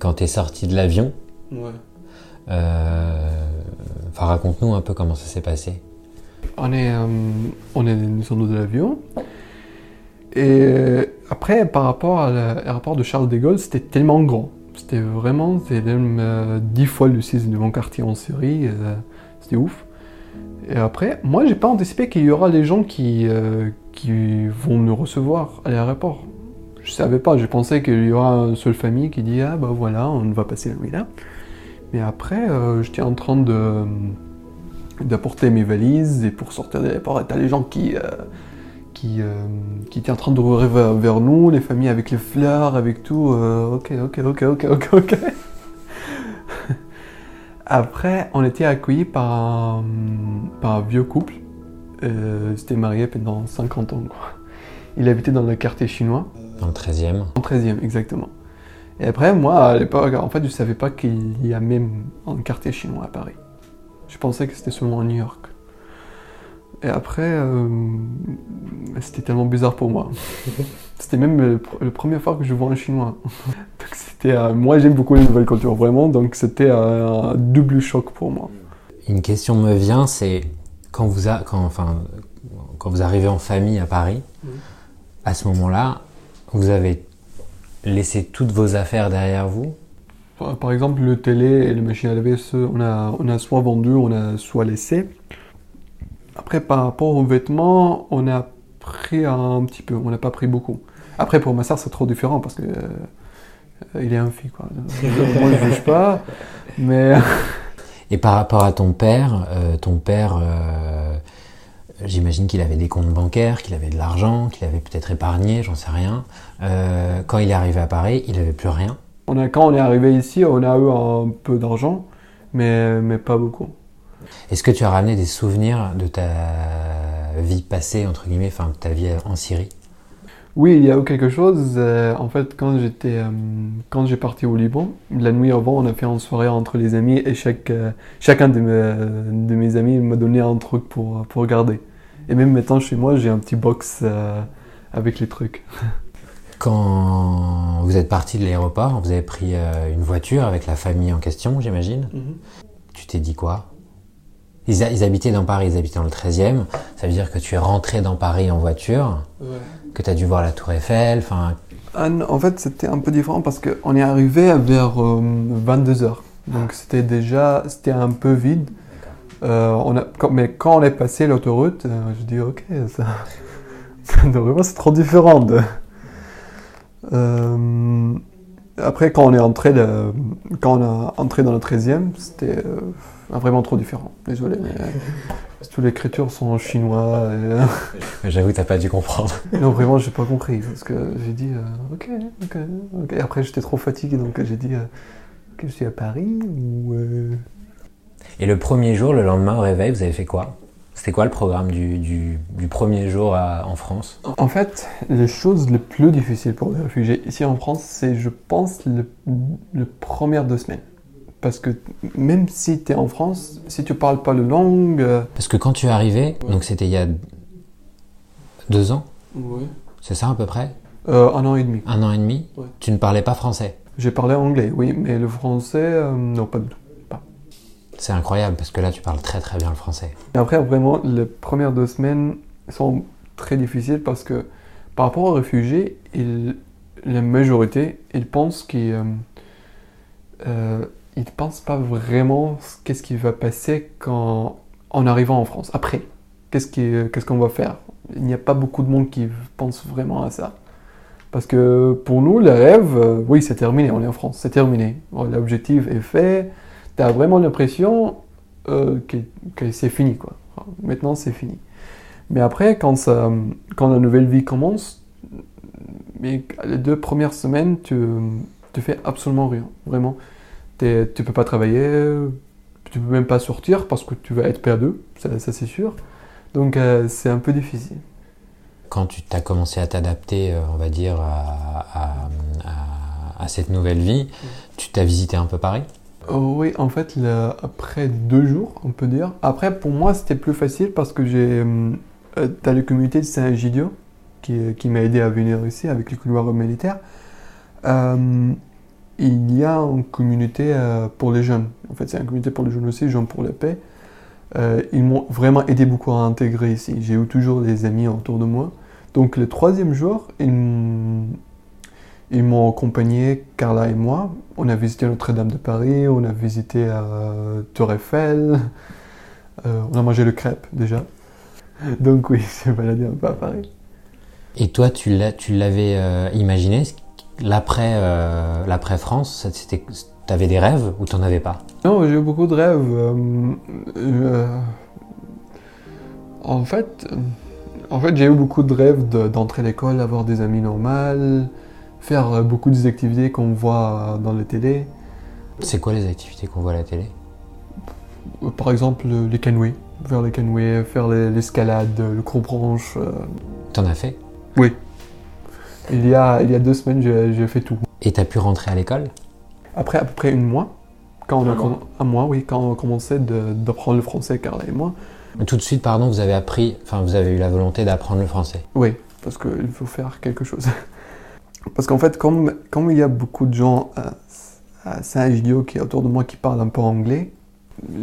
quand tu es sorti de l'avion, Ouais. euh, enfin raconte-nous un peu comment ça s'est passé. On est, euh, on est descendu de l'avion. Et euh, après, par rapport à la- l'aéroport de Charles de Gaulle, c'était tellement grand. C'était vraiment, c'était même dix fois le size de mon quartier en Syrie. c'était ouf. Et après, moi, j'ai pas anticipé qu'il y aura des gens qui, euh, qui vont nous recevoir à l'aéroport. Je savais pas, je pensais qu'il y aura une seule famille qui dit Ah bah voilà, on va passer la nuit là. Mais après, euh, j'étais en train de d'apporter mes valises et pour sortir de l'aéroport, t'as les gens qui, euh, qui, euh, qui étaient en train de vers, vers nous, les familles avec les fleurs, avec tout. euh, ok, ok, ok, ok, ok, ok. Après, on était accueillis par un, par un vieux couple. Euh, C'était marié pendant 50 ans. Quoi. Il habitait dans le quartier chinois. Dans le 13e. En 13e, exactement. Et après, moi, à l'époque, en fait, je savais pas qu'il y a même un quartier chinois à Paris. Je pensais que c'était seulement à New York. Et après, euh, c'était tellement bizarre pour moi. c'était même le pr- la première fois que je vois un chinois. donc c'était, euh, moi, j'aime beaucoup les nouvelles cultures, vraiment, donc c'était euh, un double choc pour moi. Une question me vient, c'est quand vous, a- quand, enfin, quand vous arrivez en famille à Paris, à ce moment-là, vous avez laissé toutes vos affaires derrière vous. Par, exemple, le télé et le machine à laver, on a, on a soit vendu, on a soit laissé. Après, par rapport aux vêtements, on a pris un petit peu, on n'a pas pris beaucoup. Après, pour ma soeur, c'est trop différent parce que euh, il est un fille, quoi. Moi, je juge pas, mais Et par rapport à ton père, euh, ton père, euh, j'imagine qu'il avait des comptes bancaires, qu'il avait de l'argent, qu'il avait peut-être épargné, j'en sais rien. Euh, quand il est arrivé à Paris, il avait plus rien. on a, quand on est arrivé ici, on a eu un peu d'argent, mais, mais pas beaucoup. Est-ce que tu as ramené des souvenirs de ta vie passée, entre guillemets, enfin de ta vie en Syrie? Oui, il y a eu quelque chose. euh, en fait, quand j'étais, euh, quand j'ai parti au Liban, la nuit avant, on a fait une soirée entre les amis et chaque, euh, chacun de mes, de mes amis m'a donné un truc pour, pour garder. Et même maintenant, chez moi, j'ai un petit box euh, avec les trucs. Quand vous êtes parti de l'aéroport, vous avez pris euh, une voiture avec la famille en question, j'imagine. Tu t'es dit quoi? Ils, a- ils habitaient dans Paris, ils habitaient dans le 13e. Ça veut dire que tu es rentré dans Paris en voiture, que tu as dû voir la Tour Eiffel. Enfin, Ah en fait, c'était un peu différent parce qu'on est arrivé vers 22h. Donc c'était déjà, c'était un peu vide. Euh, on a, quand- mais quand on est passé l'autoroute, euh, je dis ok, ça, c'est trop différent. de- Euh, après, quand on est entré, de- quand on a entré dans le 13e, c'était vraiment trop différent. Désolé, mais toutes les écritures sont en chinois. et- j'avoue, t'as pas dû comprendre. non, vraiment, j'ai pas compris. Parce que j'ai dit, ok, ok, ok. Après, j'étais trop fatigué, donc j'ai dit, que je suis à Paris ou. Et le premier jour, le lendemain au réveil, vous avez fait quoi? C'était quoi le programme du, du- du premier jour à- en France? En fait, les choses les plus difficiles pour les réfugiés ici en France, c'est, je pense, le, le première deux semaines. Parce que même si tu es en France, si tu parles pas la langue. euh, Parce que quand tu es arrivé, donc c'était il y a deux ans, c'est ça à peu près? Euh, un an et demi. Un an et demi? Ouais. Tu ne parlais pas français? J'ai parlé anglais, oui, mais le français, euh, non, pas du tout. C'est incroyable parce que là tu parles très très bien le français. Après, vraiment, les premières deux semaines sont très difficiles parce que par rapport aux réfugiés, la majorité, ils pensent qu'ils euh, euh, pensent pas vraiment ce- qu'est-ce qui va passer quand, en arrivant en France. Après, qu'est-ce qu'on va faire? Il n'y a pas beaucoup de monde qui pense vraiment à ça. Parce que pour nous, le rêve, euh, oui, c'est terminé, on est en France, c'est terminé. L'objectif est fait, tu as vraiment l'impression euh, que, que c'est fini, quoi. Enfin, Maintenant, c'est fini. Mais après, quand, ça, quand la nouvelle vie commence, mais les deux premières semaines, tu, tu fais absolument rien, vraiment. Tu peux pas travailler, tu peux même pas sortir parce que tu vas être perdu, ça, ça, c'est sûr. Donc euh, c'est un peu difficile. Quand tu t'as commencé à t'adapter, euh, on va dire, à, à- à- à cette nouvelle vie, tu t'as visité un peu Paris? Oh oui, en fait, après deux jours, on peut dire. Après, pour moi, c'était plus facile parce que j'ai. hum, euh, T'as communauté de Saint-Egidio qui, qui m'a aidé à venir ici avec les couloirs militaires. Euh, il y a une communauté euh, pour les jeunes. En fait, c'est une communauté pour les jeunes aussi, Jeunes pour la paix. Euh, ils m'ont vraiment aidé beaucoup à intégrer ici. J'ai eu toujours des amis autour de moi. Donc le troisième jour, ils m'ont accompagné, Carla et moi. On a visité Notre-Dame de Paris, on a visité euh, Tour Eiffel, euh, on a mangé le crêpe déjà. Donc oui, j'ai baladé un peu à Paris. Et toi, tu l'avais euh, imaginé? L'après l'après France Tu avais des rêves ou tu n'en avais pas? Non, j'ai eu beaucoup de rêves. en fait, en fait, j'ai eu beaucoup de rêves d'entrer à l'école, avoir des amis normaux, faire euh, beaucoup des activités qu'on voit dans la télé. C'est quoi les activités qu'on voit à la télé? Euh, Par exemple, les canoës. Faire les canoës, faire l'escalade, le gros branche. Euh. T'en as fait? Oui. Il y, a, il y a deux semaines, j'ai fait tout. Et t'as pu rentrer à l'école? Après à peu près une mois, quand on a, un mois, oui, quand on a commencé d'apprendre le français, Carla et moi. Tout de suite, pardon, vous avez appris, enfin, vous avez eu la volonté d'apprendre le français? Oui, parce qu'il faut faire quelque chose. parce qu'en fait, comme, il y a beaucoup de gens à, Saint-Egidio qui est autour de moi qui parlent un peu anglais,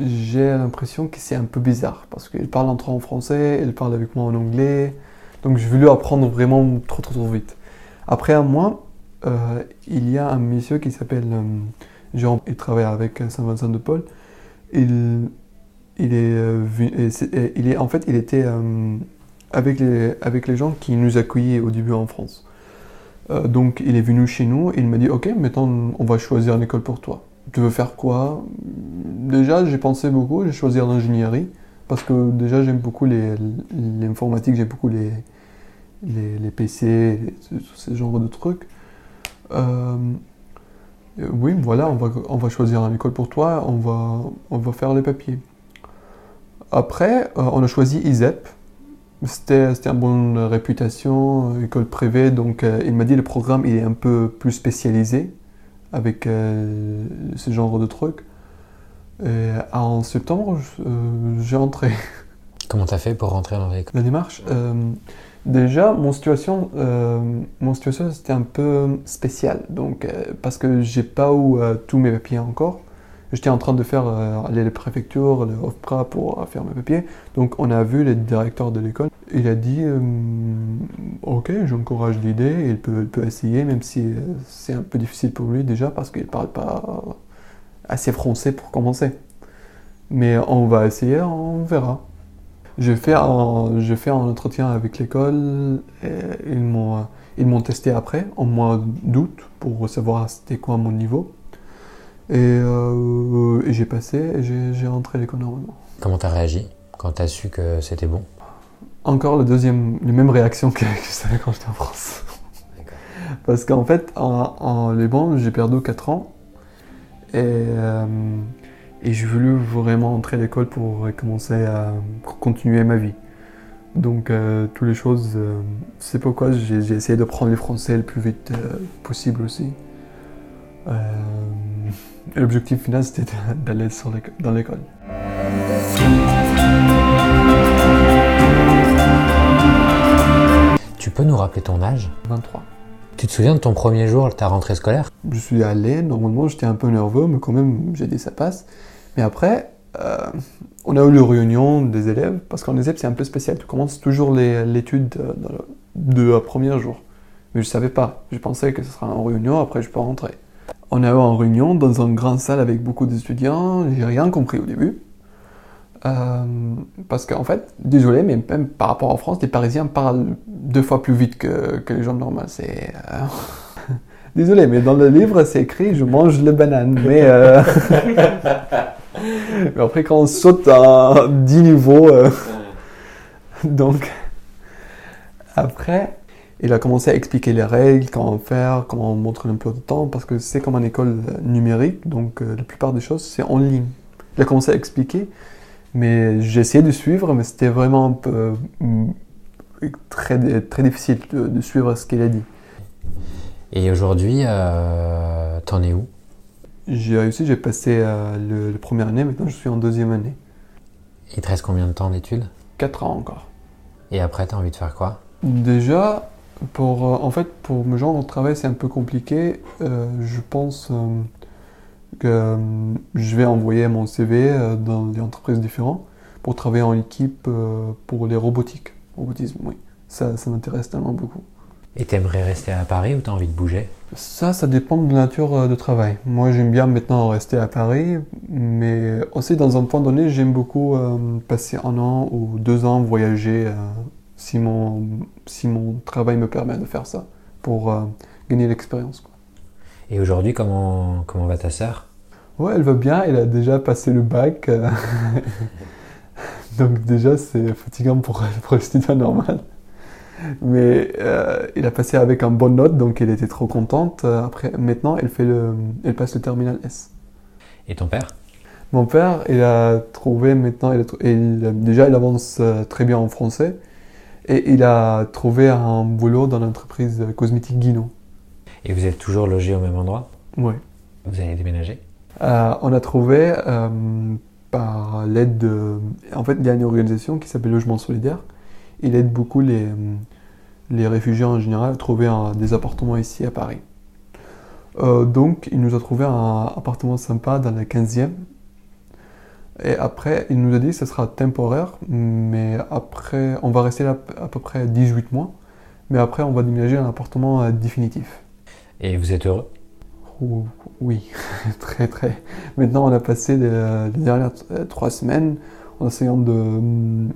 j'ai l'impression que c'est un peu bizarre parce qu'ils parlent entre en français, ils parlent avec moi en anglais, donc j'ai voulu apprendre vraiment trop trop trop vite. Après un mois, euh, il y a un monsieur qui s'appelle euh, Jean, il travaille avec Saint-Vincent de Paul. Il, il est, euh, en fait, il était euh, avec, les, avec les gens qui nous accueillaient au début en France. Euh, donc, il est venu chez nous et il m'a dit Ok, maintenant, on va choisir une école pour toi. Tu veux faire quoi? Déjà, j'ai pensé beaucoup, j'ai choisi l'ingénierie parce que déjà, j'aime beaucoup l'informatique, j'aime beaucoup les, les, PC, ce genre de trucs. oui, voilà, on va, on va choisir une école pour toi, on va, on va faire les papiers. Après, euh, on a choisi ISEP. C'était une bonne réputation, euh, école privée, donc euh, il m'a dit le programme il est un peu plus spécialisé avec ce genre de trucs. Et en septembre, j'ai entré. Comment t'as fait pour rentrer dans l'école? La démarche Déjà, mon situation, mon situation c'était un peu spécial, donc parce que j'ai pas eu tous mes papiers encore. J'étais en train de faire euh, aller les préfectures, le OFPRA pour euh, faire mes papiers. Donc on a vu le directeur de l'école. Il a dit euh, Ok, j'encourage l'idée, il peut, peut essayer, même si c'est un peu difficile pour lui déjà parce qu'il ne parle pas assez français pour commencer. Mais on va essayer, on verra. J'ai fait un, fait un entretien avec l'école ils m'ont, ils m'ont testé après, en mois d'août, pour savoir c'était quoi mon niveau. Euh, et, j'ai passé et j'ai rentré à l'école normalement. Comment t'as réagi quand t'as su que c'était bon? Encore le deuxième, les mêmes réactions que, que quand j'étais en France. Parce qu'en fait, en, en Liban, j'ai perdu 4 ans. Et, euh, et j'ai voulu vraiment entrer à l'école pour commencer à continuer ma vie. Donc, euh, toutes les choses, c'est pourquoi j'ai essayé de prendre le français le plus vite possible aussi. L'objectif final, c'était d'aller dans l'école. Tu peux nous rappeler ton âge? 23. Tu te souviens de ton premier jour, ta rentrée scolaire? Je suis allé, normalement j'étais un peu nerveux, mais quand même j'ai dit ça passe. Mais après, euh, on a eu le réunion des élèves, parce qu'en ESEP c'est un peu spécial, tu commences toujours l'étude de, le premier jour. Mais je savais pas, je pensais que ce sera en réunion, après je peux rentrer. On eu une réunion dans une grande salle avec beaucoup d'étudiants. J'ai rien compris au début. Euh, parce qu'en fait, désolé, mais même par rapport en France, les Parisiens parlent deux fois plus vite que, les gens normaux. C'est. Euh, désolé, mais dans le livre, c'est écrit je mange le banane. Mais, euh, mais après, quand on saute à 10 niveaux. Donc. Après, il a commencé à expliquer les règles, comment faire, comment montrer peu de temps, parce que c'est comme une école numérique, donc euh, la plupart des choses, c'est en ligne. Il a commencé à expliquer, mais j'ai essayé de suivre, mais c'était vraiment un peu, euh, très, très difficile de, suivre ce qu'il a dit. Et aujourd'hui, euh, t'en es où? J'ai réussi, j'ai passé le, la première année, maintenant je suis en deuxième année. Il te reste combien de temps d'études Quatre ans encore. Et après, t'as envie de faire quoi? Déjà, Pour, en fait, pour me joindre au travail, c'est un peu compliqué. je pense que je vais envoyer mon CV dans des entreprises différentes pour travailler en équipe pour les robotiques. Robotisme, oui. Ça, ça m'intéresse tellement beaucoup. Et t'aimerais rester à Paris ou t'as envie de bouger? Ça, ça dépend de la nature euh, de travail. Moi, j'aime bien maintenant rester à Paris, mais aussi dans un point donné, j'aime beaucoup euh, passer un an ou deux ans voyager euh, si, mon, si mon travail me permet de faire ça, pour gagner l'expérience. Et aujourd'hui, comment, comment va ta sœur? Ouais, elle va bien, elle a déjà passé le bac. Donc déjà, c'est fatigant pour, pour le studio normal. Mais euh, il a passé avec un bonne note, donc elle était trop contente. Euh, après, maintenant, elle, fait le, elle passe le terminal S. Et ton père? Mon père, il a trouvé maintenant, il déjà il avance euh, très bien en français, et il a trouvé un boulot dans l'entreprise cosmétique Guino. Et vous êtes toujours logé au même endroit? Oui. Vous allez déménager On a trouvé par l'aide de... En fait, il y a une organisation qui s'appelle Logement Solidaire, il aide beaucoup les, les réfugiés en général à trouver des appartements ici à Paris. Euh, donc, il nous a trouvé un appartement sympa dans la 15e. Et après, il nous a dit que ce sera temporaire, mais après, on va rester là à peu près 18 mois. Mais après, on va déménager un appartement euh, définitif. Et vous êtes heureux? Oui, très très. Maintenant, on a passé les, les dernières trois semaines en essayant de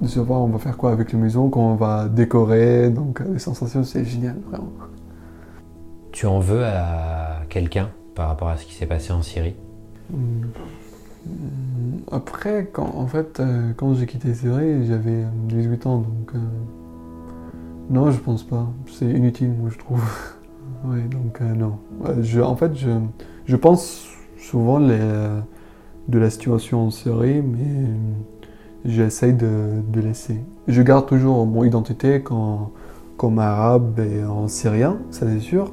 de savoir on va faire quoi avec les maisons, comment on va décorer. Donc les sensations, c'est génial, vraiment. Tu en veux à quelqu'un par rapport à ce qui s'est passé en Syrie? Hmm. Après, quand, en fait, euh, quand j'ai quitté Syrie, j'avais 18 ans, donc euh, non, je pense pas. C'est inutile, moi, je trouve. donc euh, non. Je, en fait, je, pense souvent les, de la situation en Syrie, mais j'essaye de, laisser. Je garde toujours mon identité comme arabe et en syrien, ça c'est sûr.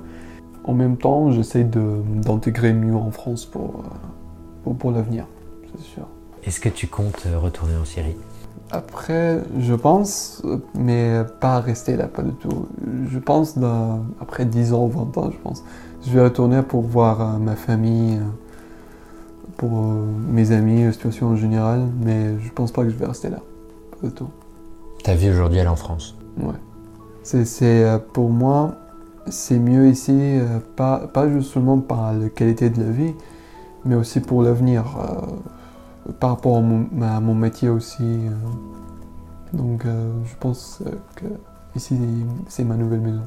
En même temps, j'essaye d'intégrer mieux en France pour l'avenir, c'est sûr. Est-ce que tu comptes retourner en Syrie? Après, je pense, mais pas rester là, pas du tout. Je pense, après 10 ans, 20 ans, je pense, je vais retourner pour voir euh, ma famille, pour euh, mes amis, la situation en général, mais je pense pas que je vais rester là. Pas du tout. Ta vie aujourd'hui, elle est en France? Ouais. C'est, euh, pour moi, c'est mieux ici, euh, pas, pas juste seulement par la qualité de la vie, mais aussi pour l'avenir, par rapport à mon, métier aussi. donc je pense que ici, c'est ma nouvelle maison.